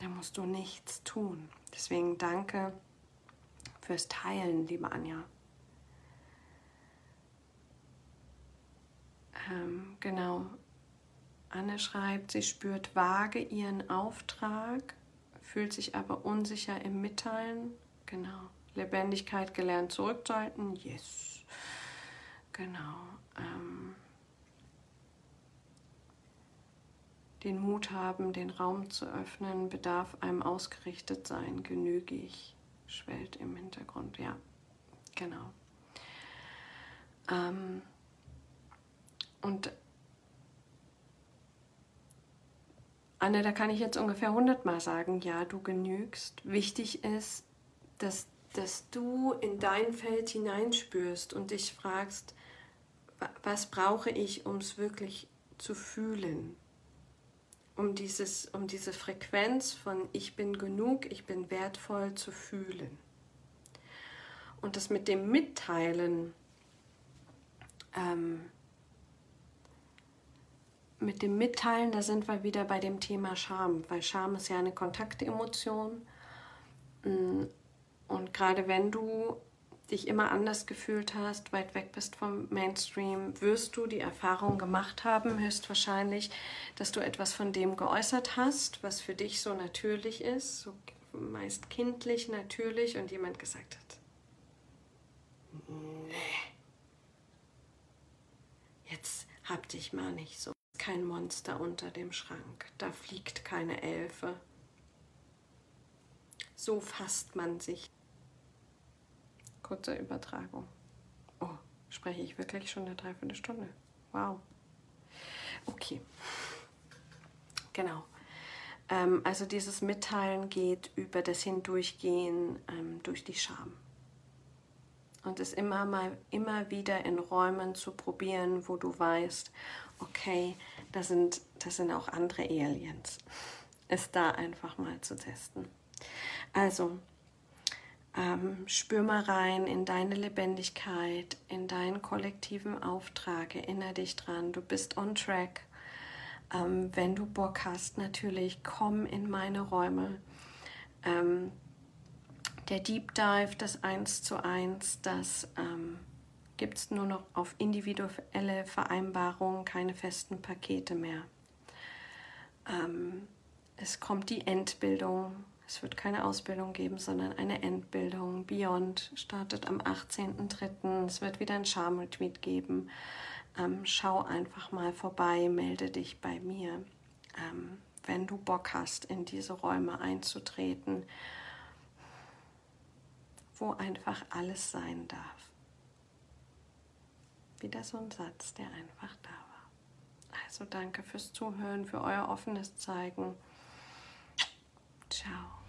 S1: Da musst du nichts tun. Deswegen danke fürs Teilen, liebe Anja. Ähm, genau. Anne schreibt, sie spürt vage ihren Auftrag, fühlt sich aber unsicher im Mitteilen. Genau. Lebendigkeit gelernt zurückzuhalten. Yes. Genau. Ähm, den Mut haben, den Raum zu öffnen, bedarf einem ausgerichtet sein, genüge ich, schwellt im Hintergrund. Ja, genau. Ähm, und Anne, da kann ich jetzt ungefähr hundertmal sagen, ja, du genügst. Wichtig ist, dass dass du in dein Feld hineinspürst und dich fragst, was brauche ich, um es wirklich zu fühlen? Um, dieses, um diese Frequenz von ich bin genug, ich bin wertvoll zu fühlen. Und das mit dem Mitteilen, ähm, mit dem Mitteilen, da sind wir wieder bei dem Thema Scham, weil Scham ist ja eine Kontaktemotion. Mm, und gerade wenn du dich immer anders gefühlt hast, weit weg bist vom Mainstream, wirst du die Erfahrung gemacht haben, höchstwahrscheinlich, dass du etwas von dem geäußert hast, was für dich so natürlich ist, so meist kindlich natürlich und jemand gesagt hat, nee, jetzt hab dich mal nicht so, kein Monster unter dem Schrank, da fliegt keine Elfe. So fasst man sich kurze Übertragung. Oh, spreche ich wirklich schon eine Dreiviertelstunde? Wow. Okay. Genau. Ähm, also dieses Mitteilen geht über das Hindurchgehen ähm, durch die Scham. Und es immer mal immer wieder in Räumen zu probieren, wo du weißt, okay, da sind, das sind auch andere Aliens. Es da einfach mal zu testen. Also, ähm, spür mal rein in deine Lebendigkeit, in deinen kollektiven Auftrag. Erinnere dich dran, du bist on track. Ähm, wenn du Bock hast, natürlich, komm in meine Räume. Ähm, der Deep Dive, das 1 zu 1, das ähm, gibt es nur noch auf individuelle Vereinbarungen, keine festen Pakete mehr. Ähm, es kommt die Endbildung es wird keine Ausbildung geben, sondern eine Endbildung. Beyond startet am 18.03. Es wird wieder ein Charm-Retreat geben. Ähm, schau einfach mal vorbei, melde dich bei mir, ähm, wenn du Bock hast, in diese Räume einzutreten, wo einfach alles sein darf. Wieder so ein Satz, der einfach da war. Also danke fürs Zuhören, für euer offenes Zeigen. Ciao.